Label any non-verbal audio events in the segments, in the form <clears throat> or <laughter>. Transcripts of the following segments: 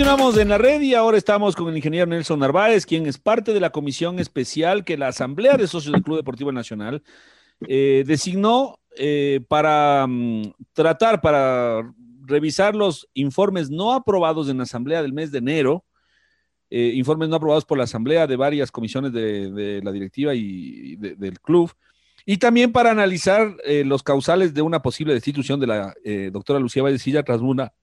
Continuamos en la red y ahora estamos con el ingeniero Nelson Narváez, quien es parte de la comisión especial que la Asamblea de Socios del Club Deportivo Nacional eh, designó eh, para mm, tratar, para revisar los informes no aprobados en la Asamblea del mes de enero, eh, informes no aprobados por la Asamblea de varias comisiones de, la directiva y del club, y también para analizar los causales de una posible destitución de la doctora Lucía Vallecilla tras una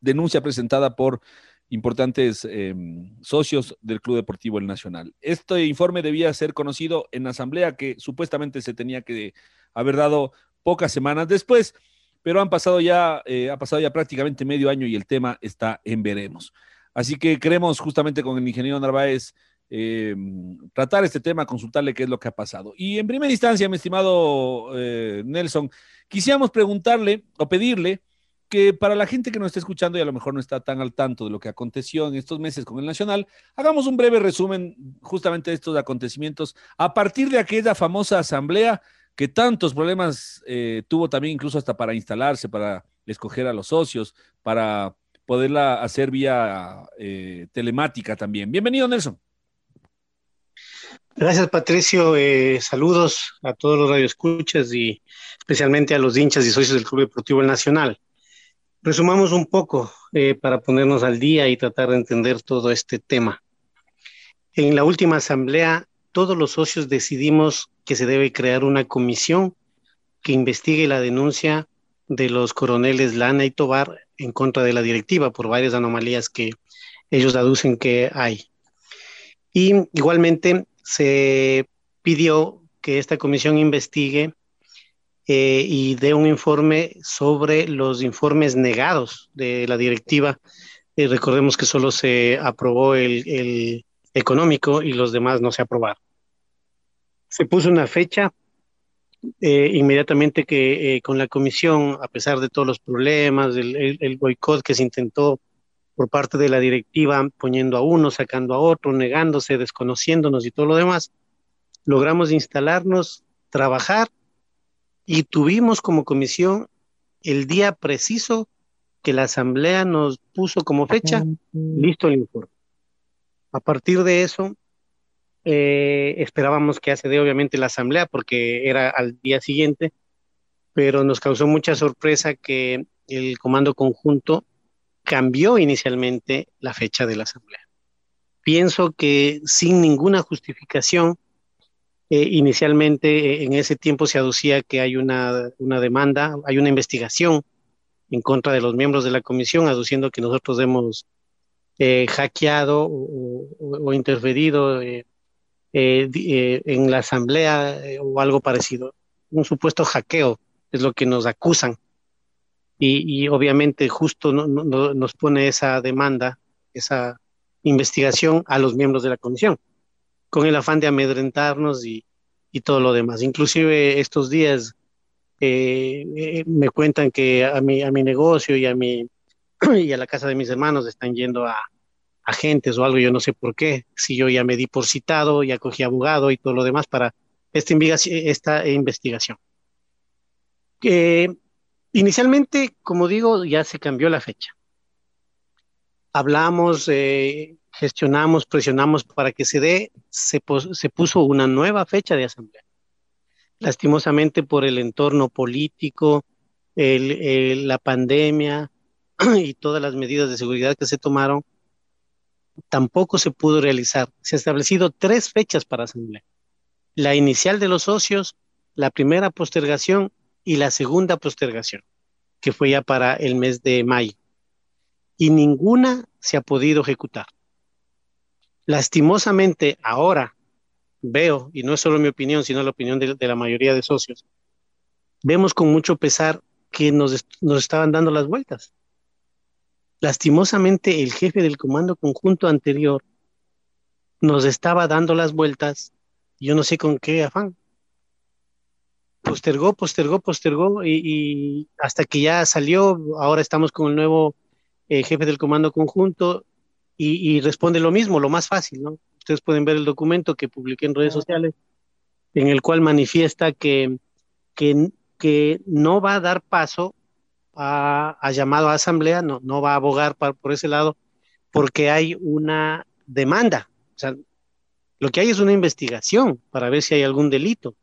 denuncia presentada por importantes em, socios del Club Deportivo El Nacional. Este informe debía ser conocido en la asamblea que supuestamente se tenía que haber dado pocas semanas después, pero han pasado ya, eh, ha pasado ya prácticamente medio año y el tema está en veremos. Así que queremos justamente con el ingeniero Narváez em, tratar este tema, consultarle qué es lo que ha pasado. Y en primera instancia, mi estimado eh, Nelson, quisiéramos preguntarle o pedirle que para la gente que nos está escuchando y a lo mejor no está tan al tanto de lo que aconteció en estos meses con el Nacional, hagamos un breve resumen justamente de estos acontecimientos a partir de aquella famosa asamblea que tantos problemas eh, tuvo también incluso hasta para instalarse, para escoger a los socios, para poderla hacer vía eh, telemática también. Bienvenido, Nelson. Gracias, Patricio. Eh, saludos a todos los radioescuchas y especialmente a los hinchas y socios del Club Deportivo Nacional. Resumamos un poco eh, para ponernos al día y tratar de entender todo este tema. En la última asamblea, todos los socios decidimos que se debe crear una comisión que investigue la denuncia de los coroneles Lana y Tobar en contra de la directiva por varias anomalías que ellos aducen que hay. Y igualmente se pidió que esta comisión investigue eh, y de un informe sobre los informes negados de la directiva. Eh, recordemos que solo se aprobó el, económico y los demás no se aprobaron. Se puso una fecha eh, inmediatamente que con la comisión, a pesar de todos los problemas, el, el, boicot que se intentó por parte de la directiva, poniendo a uno, sacando a otro, negándose, desconociéndonos y todo lo demás, logramos instalarnos, trabajar y tuvimos como comisión el día preciso que la asamblea nos puso como fecha, listo el informe. A partir de eso, eh, esperábamos que hace de obviamente la asamblea porque era al día siguiente, pero nos causó mucha sorpresa que el comando conjunto cambió inicialmente la fecha de la asamblea. Pienso que sin ninguna justificación, eh, inicialmente eh, en ese tiempo se aducía que hay una, demanda, hay una investigación en contra de los miembros de la comisión, aduciendo que nosotros hemos eh, hackeado o, interferido en la asamblea o algo parecido. Un supuesto hackeo es lo que nos acusan. Y, obviamente justo nos pone esa demanda, esa investigación a los miembros de la comisión con el afán de amedrentarnos y, todo lo demás. Inclusive estos días eh, eh, me cuentan que a mi, a mi negocio y a, mi, <clears throat> y a la casa de mis hermanos están yendo a agentes o algo, yo no sé por qué, si yo ya me di por citado, ya cogí abogado y todo lo demás para esta, esta investigación. inicialmente, como digo, ya se cambió la fecha. Hablamos, eh, gestionamos, presionamos para que se dé, se, puso una nueva fecha de asamblea. Lastimosamente por el entorno político, la pandemia <clears throat> y todas las medidas de seguridad que se tomaron, tampoco se pudo realizar. Se han establecido tres fechas para asamblea. La inicial de los socios, la primera postergación y la segunda postergación, que fue ya para el mes de mayo. Y ninguna se ha podido ejecutar. Lastimosamente, ahora veo, y no es solo mi opinión, sino la opinión de, la mayoría de socios, vemos con mucho pesar que nos, nos estaban dando las vueltas. Lastimosamente, el jefe del comando conjunto anterior nos estaba dando las vueltas, yo no sé con qué afán. Postergó, postergó, postergó y, hasta que ya salió, ahora estamos con el nuevo eh, jefe del comando conjunto y, responde lo mismo, lo más fácil, ¿no? Ustedes pueden ver el documento que publiqué en redes sociales, en el cual manifiesta que, que, que no va a dar paso a, llamado a asamblea, no, no va a abogar por ese lado, porque hay una demanda. O sea, lo que hay es una investigación para ver si hay algún delito.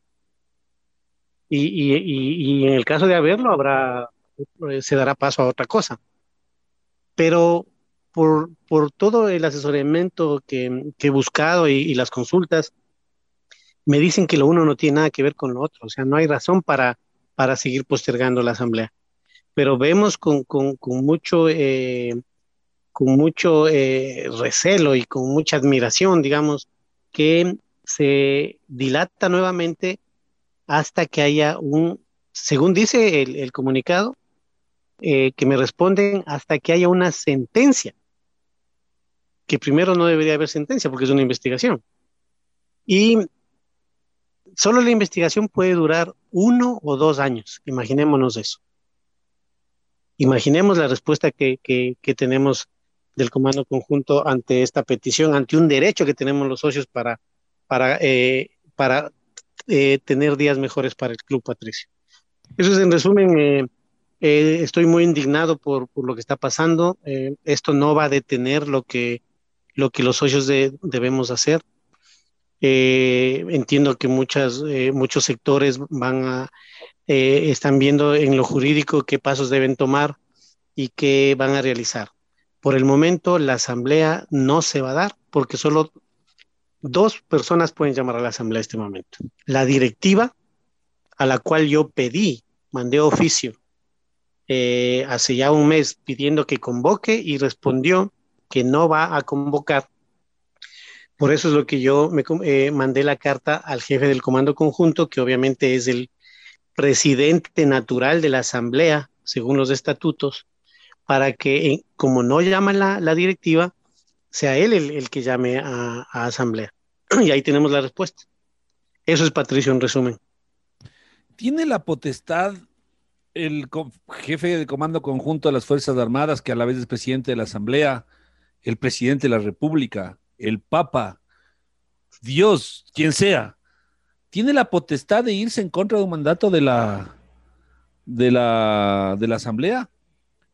Y, y, en el caso de haberlo, habrá, se dará paso a otra cosa. Pero por, por todo el asesoramiento que, que he buscado y, las consultas, me dicen que lo uno no tiene nada que ver con lo otro. O sea, no hay razón para, para seguir postergando la asamblea. Pero vemos con, con, con mucho, eh, con mucho eh, recelo y con mucha admiración, digamos, que se dilata nuevamente hasta que haya un, según dice el, comunicado, eh, que me responden hasta que haya una sentencia, que primero no debería haber sentencia porque es una investigación. Y solo la investigación puede durar uno o dos años, imaginémonos eso. Imaginemos la respuesta que, tenemos del Comando Conjunto ante esta petición, ante un derecho que tenemos los socios para, para, eh, para eh, tener días mejores para el Club Patricio. Eso es en resumen, eh, estoy muy indignado por, lo que está pasando. esto no va a detener lo que, lo que los socios debemos hacer. entiendo que muchas, muchos sectores van a, eh, están viendo en lo jurídico qué pasos deben tomar y qué van a realizar. Por el momento, la asamblea no se va a dar porque solo dos personas pueden llamar a la asamblea en este momento. La directiva, a la cual yo pedí, mandé oficio eh, hace ya un mes pidiendo que convoque y respondió que no va a convocar. Por eso es lo que yo me eh, mandé la carta al jefe del comando conjunto, que obviamente es el presidente natural de la asamblea, según los estatutos, para que, eh, como no llama la, directiva, sea él el, que llame a, asamblea. <clears throat> Y ahí tenemos la respuesta. Eso es Patricio en resumen. ¿Tiene la potestad el jefe de comando conjunto de las Fuerzas Armadas, que a la vez es presidente de la Asamblea, el presidente de la República, el Papa, Dios, quien sea, tiene la potestad de irse en contra de un mandato de la, de la, de la Asamblea.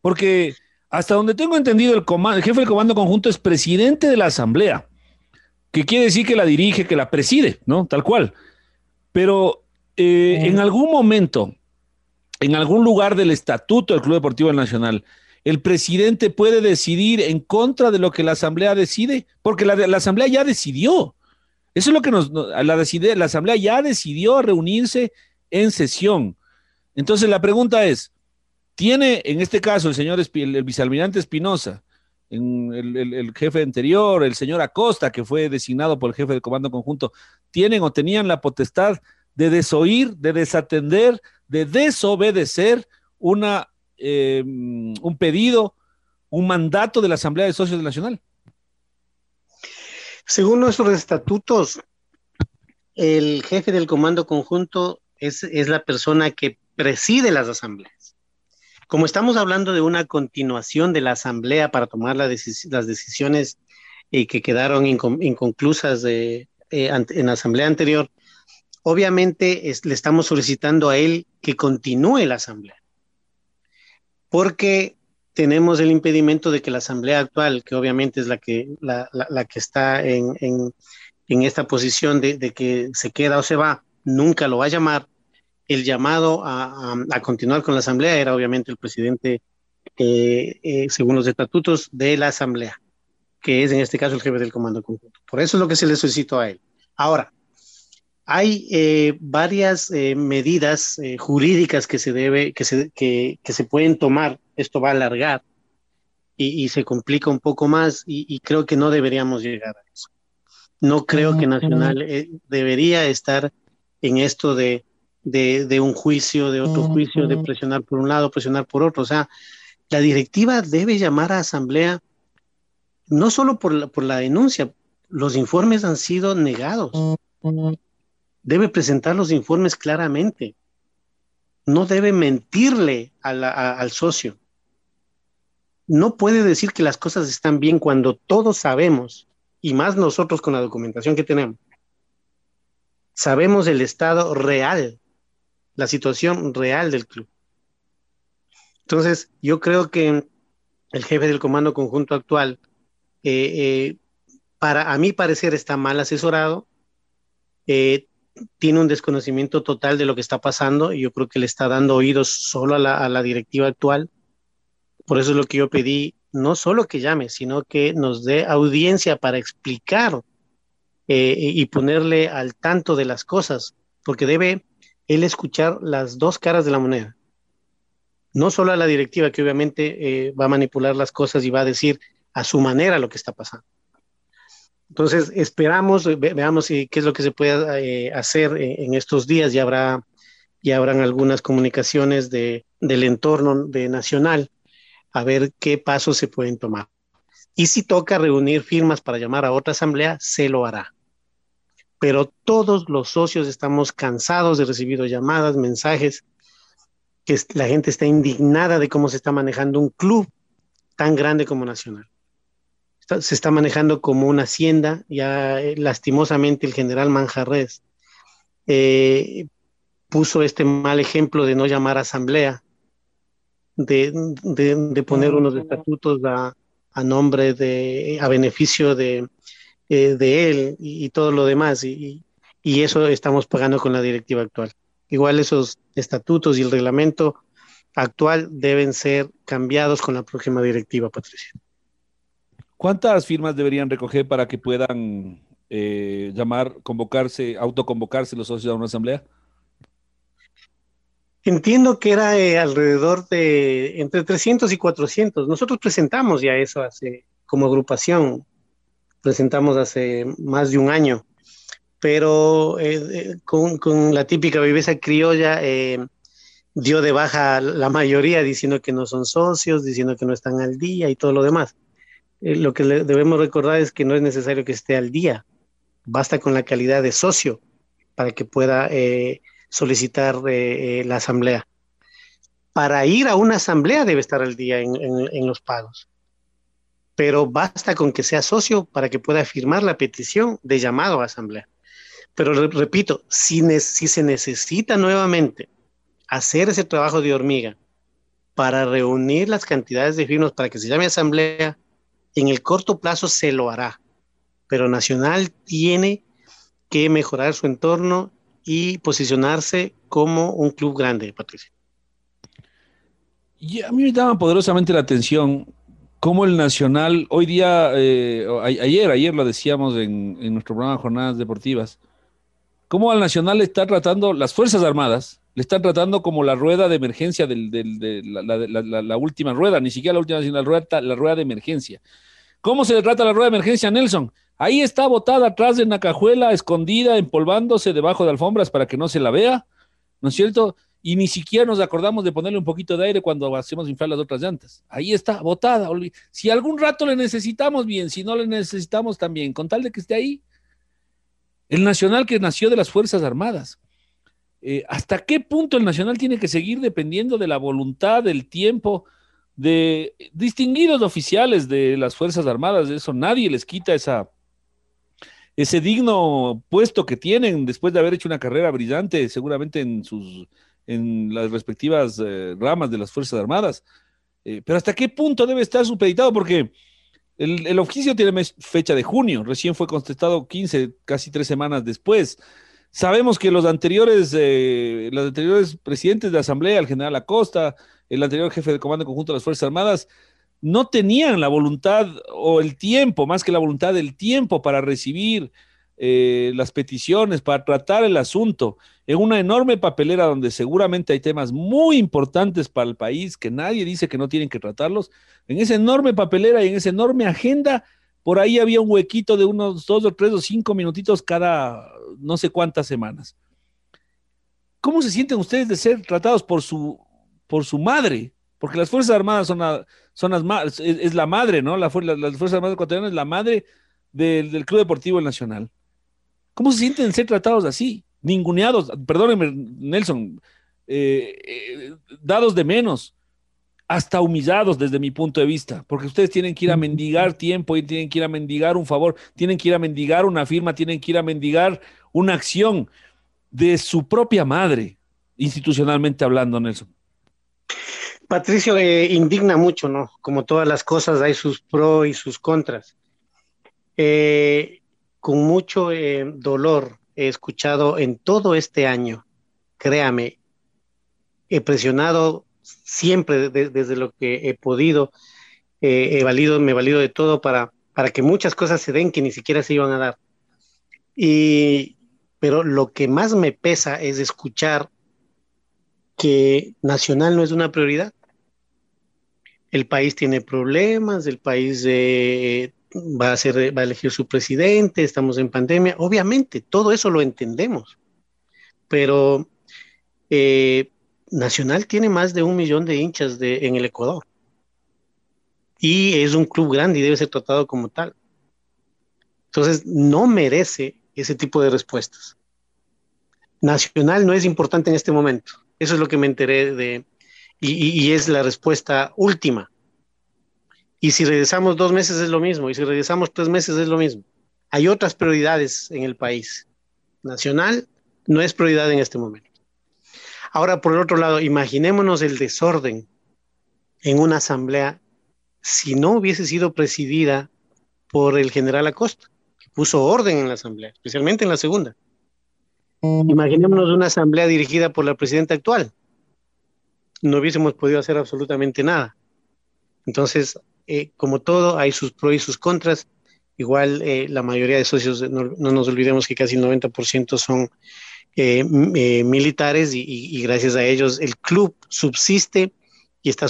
Porque hasta donde tengo entendido, el, el jefe del comando conjunto es presidente de la Asamblea, que quiere decir que la dirige, que la preside, ¿no? Tal cual. Pero eh, en algún momento, en algún lugar del estatuto del Club Deportivo Nacional, el presidente puede decidir en contra de lo que la Asamblea decide, porque la, Asamblea ya decidió. Eso es lo que nos, la, la Asamblea ya decidió reunirse en sesión. Entonces la pregunta es, ¿tiene en este caso el señor el, vicealmirante Espinosa, el, jefe anterior, el señor Acosta, que fue designado por el jefe del Comando Conjunto, tienen o tenían la potestad de desoír, de desatender, de desobedecer una, eh, un pedido, un mandato de la Asamblea de Socios Nacional? Según nuestros estatutos, el jefe del comando conjunto es, la persona que preside las asambleas. Como estamos hablando de una continuación de la asamblea para tomar las decisiones eh, que quedaron inconclusas eh, en la asamblea anterior, obviamente le estamos solicitando a él que continúe la asamblea. Porque tenemos el impedimento de que la asamblea actual, que obviamente es la que, la, que está en, esta posición de, que se queda o se va, nunca lo va a llamar. El llamado a, continuar con la asamblea era obviamente el presidente, eh, eh, según los estatutos de la asamblea, que es en este caso el jefe del comando conjunto. Por eso es lo que se le solicitó a él. Ahora, hay eh, varias eh, medidas eh, jurídicas que se debe, que se, que, que se pueden tomar. Esto va a alargar y, y se complica un poco más y, y, creo que no deberíamos llegar a eso. No creo que Nacional debería estar en esto de, de, de, un juicio, de otro juicio, de presionar por un lado, presionar por otro. O sea, la directiva debe llamar a asamblea no solo por la, por la denuncia, los informes han sido negados. Debe presentar los informes claramente. No debe mentirle al socio. No puede decir que las cosas están bien cuando todos sabemos, y más nosotros con la documentación que tenemos, sabemos el estado real, la situación real del club. Entonces, yo creo que el jefe del comando conjunto actual, eh, eh, para a mi parecer, está mal asesorado, eh, tiene un desconocimiento total de lo que está pasando y yo creo que le está dando oídos solo a la, a la directiva actual. Por eso es lo que yo pedí, no solo que llame, sino que nos dé audiencia para explicar eh, y ponerle al tanto de las cosas, porque debe él escuchar las dos caras de la moneda. No solo a la directiva, que obviamente eh, va a manipular las cosas y va a decir a su manera lo que está pasando. Entonces, esperamos, ve, veamos si, qué es lo que se puede eh, hacer en, en, estos días. Ya, habrá, ya habrán algunas comunicaciones de, del entorno de nacional a ver qué pasos se pueden tomar. Y si toca reunir firmas para llamar a otra asamblea, se lo hará. Pero todos los socios estamos cansados de recibir llamadas, mensajes, que la gente está indignada de cómo se está manejando un club tan grande como Nacional. Está, se está manejando como una hacienda, ya eh, lastimosamente el general Manjarres eh, puso este mal ejemplo de no llamar a asamblea, de, de, de poner unos estatutos a, a, nombre de, a beneficio de, eh, de él y, y, todo lo demás, y, y eso estamos pagando con la directiva actual. Igual esos estatutos y el reglamento actual deben ser cambiados con la próxima directiva, Patricia. ¿Cuántas firmas deberían recoger para que puedan eh, llamar, convocarse, autoconvocarse los socios a una asamblea? Entiendo que era eh, alrededor de entre 300 y 400. Nosotros presentamos ya eso hace, como agrupación, presentamos hace más de un año, pero eh, con, la típica viveza criolla eh, dio de baja la mayoría diciendo que no son socios, diciendo que no están al día y todo lo demás. Eh, lo que debemos recordar es que no es necesario que esté al día, basta con la calidad de socio para que pueda eh, solicitar eh, la asamblea. Para ir a una asamblea debe estar al día en, los pagos, pero basta con que sea socio para que pueda firmar la petición de llamado a asamblea. Pero re repito, si, si se necesita nuevamente hacer ese trabajo de hormiga para reunir las cantidades de firmas para que se llame asamblea, en el corto plazo se lo hará, pero Nacional tiene que mejorar su entorno y posicionarse como un club grande, Patricia. Y a mí me llama poderosamente la atención cómo el Nacional, hoy día, eh, ayer, ayer lo decíamos en, en, nuestro programa Jornadas Deportivas, cómo al Nacional está tratando las Fuerzas Armadas, le están tratando como la rueda de emergencia del, del, de la, la, la, la, última rueda, ni siquiera la última, sino la rueda, de emergencia. ¿Cómo se le trata la rueda de emergencia, Nelson? Ahí está botada atrás de una cajuela, escondida, empolvándose debajo de alfombras para que no se la vea, ¿no es cierto? Y ni siquiera nos acordamos de ponerle un poquito de aire cuando hacemos inflar las otras llantas. Ahí está, botada. Si algún rato le necesitamos, bien. Si no le necesitamos, también. Con tal de que esté ahí. El Nacional que nació de las Fuerzas Armadas. Eh, ¿Hasta qué punto el Nacional tiene que seguir dependiendo de la voluntad, del tiempo de distinguidos oficiales de las Fuerzas Armadas? Eso nadie les quita esa, ese digno puesto que tienen después de haber hecho una carrera brillante, seguramente en sus en las respectivas eh, ramas de las Fuerzas Armadas. Eh, pero ¿hasta qué punto debe estar supeditado? Porque el, oficio tiene fecha de junio, recién fue contestado 15, casi tres semanas después. Sabemos que los anteriores, eh, los anteriores presidentes de la Asamblea, el general Acosta, el anterior jefe de comando conjunto de las Fuerzas Armadas, no tenían la voluntad o el tiempo, más que la voluntad, el tiempo para recibir eh, las peticiones, para tratar el asunto. En una enorme papelera donde seguramente hay temas muy importantes para el país que nadie dice que no tienen que tratarlos, en esa enorme papelera y en esa enorme agenda, por ahí había un huequito de unos dos o tres o cinco minutitos cada no sé cuántas semanas. ¿Cómo se sienten ustedes de ser tratados por su, por su madre? Porque las Fuerzas Armadas son, son las es, la madre, ¿no? La, las Fuerzas Armadas ecuatorianas es la madre del, del Club Deportivo Nacional. ¿Cómo se sienten ser tratados así? Ninguneados, perdónenme, Nelson, eh, eh, dados de menos, hasta humillados desde mi punto de vista, porque ustedes tienen que ir a mendigar tiempo y tienen que ir a mendigar un favor, tienen que ir a mendigar una firma, tienen que ir a mendigar una acción de su propia madre, institucionalmente hablando, Nelson. Patricio, eh, indigna mucho, ¿no? Como todas las cosas, hay sus pros y sus contras. Eh, con mucho eh, dolor he escuchado en todo este año, créame, he presionado siempre desde lo que he podido, eh, he valido, me he valido de todo para, para que muchas cosas se den que ni siquiera se iban a dar. Y, pero lo que más me pesa es escuchar que Nacional no es una prioridad. El país tiene problemas, el país eh, va a, ser, va a elegir su presidente, estamos en pandemia. Obviamente, todo eso lo entendemos, pero eh, Nacional tiene más de un millón de hinchas en el Ecuador y es un club grande y debe ser tratado como tal. Entonces, no merece ese tipo de respuestas. Nacional no es importante en este momento. Eso es lo que me enteré de, y es la respuesta última y si regresamos dos meses es lo mismo, y si regresamos tres meses es lo mismo. Hay otras prioridades en el país. Nacional no es prioridad en este momento. Ahora, por el otro lado, imaginémonos el desorden en una asamblea si no hubiese sido presidida por el general Acosta, que puso orden en la asamblea, especialmente en la segunda. Imaginémonos una asamblea dirigida por la presidenta actual. No hubiésemos podido hacer absolutamente nada. Entonces, eh, como todo, hay sus pros y sus contras. Igual eh, la mayoría de socios, no, nos olvidemos que casi el 90% son eh, militares y, gracias a ellos el club subsiste y está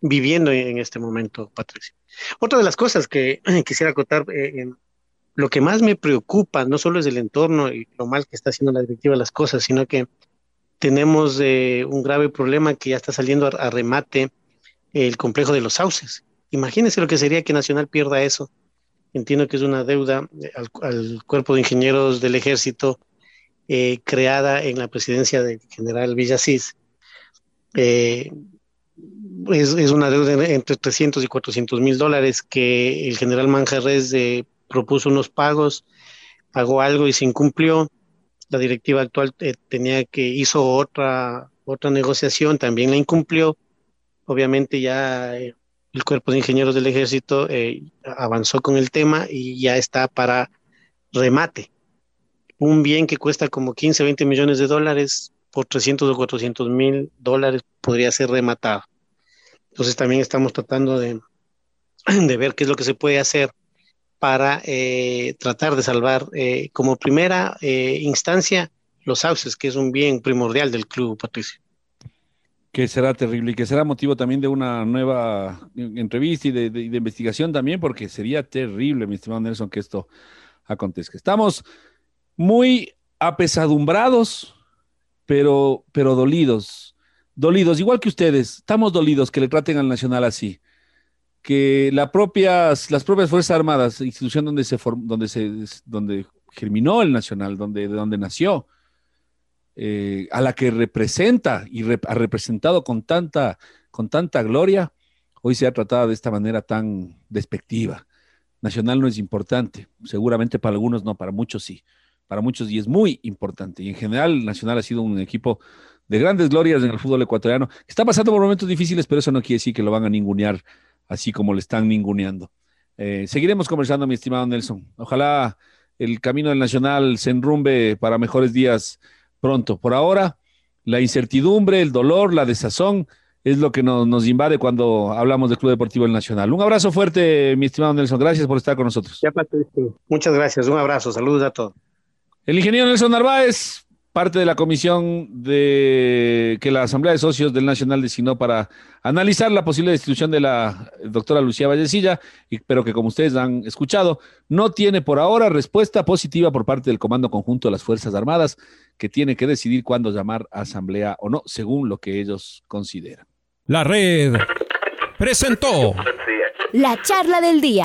viviendo en, este momento, Patricia. Otra de las cosas que <clears throat> quisiera acotar, lo que más me preocupa no solo es el entorno y lo mal que está haciendo la directiva las cosas, sino que tenemos un grave problema que ya está saliendo a remate el complejo de los sauces. Imagínense lo que sería que Nacional pierda eso. Entiendo que es una deuda eh, al, cuerpo de ingenieros del ejército eh, creada en la presidencia del general Villasís. Eh, es, una deuda entre 300 y 400 mil dólares que el general Manjarres propuso unos pagos, pagó algo y se incumplió. La directiva actual tenía que hizo otra otra negociación, también la incumplió. Obviamente ya el cuerpo de ingenieros del ejército eh, avanzó con el tema y ya está para remate. Un bien que cuesta como 15, 20 millones de dólares por 300 o 400 mil dólares podría ser rematado. Entonces también estamos tratando de, <clears throat> de ver qué es lo que se puede hacer para eh, tratar de salvar eh, como primera instancia los sauces, que es un bien primordial del club, Patricio que será terrible y que será motivo también de una nueva entrevista y de, investigación también, porque sería terrible, mi estimado Nelson, que esto acontezca. Estamos muy apesadumbrados, pero, pero dolidos, dolidos, igual que ustedes, estamos dolidos que le traten al Nacional así, que propias, las propias Fuerzas Armadas, institución donde se, donde se donde germinó el Nacional, donde, de donde nació, eh, a la que representa y ha representado con tanta, con tanta gloria, hoy se ha tratado de esta manera tan despectiva. Nacional no es importante, seguramente para algunos no, para muchos sí, para muchos y es muy importante. Y en general, Nacional ha sido un equipo de grandes glorias en el fútbol ecuatoriano. Está pasando por momentos difíciles, pero eso no quiere decir que lo van a ningunear así como le están ninguneando. Eh, seguiremos conversando, mi estimado Nelson. Ojalá el camino del Nacional se enrumbe para mejores días pronto. Por ahora, la incertidumbre, el dolor, la desazón es lo que nos, nos invade cuando hablamos del Club Deportivo El Nacional. Un abrazo fuerte, mi estimado Nelson. Gracias por estar con nosotros. Muchas gracias. Un abrazo. Saludos a todos. El ingeniero Nelson Narváez, parte de la comisión de que la Asamblea de Socios del Nacional designó para analizar la posible destitución de la doctora Lucía Vallecilla, pero que como ustedes han escuchado, no tiene por ahora respuesta positiva por parte del Comando Conjunto de las Fuerzas Armadas, que tiene que decidir cuándo llamar a asamblea o no, según lo que ellos consideran. La red presentó la charla del día.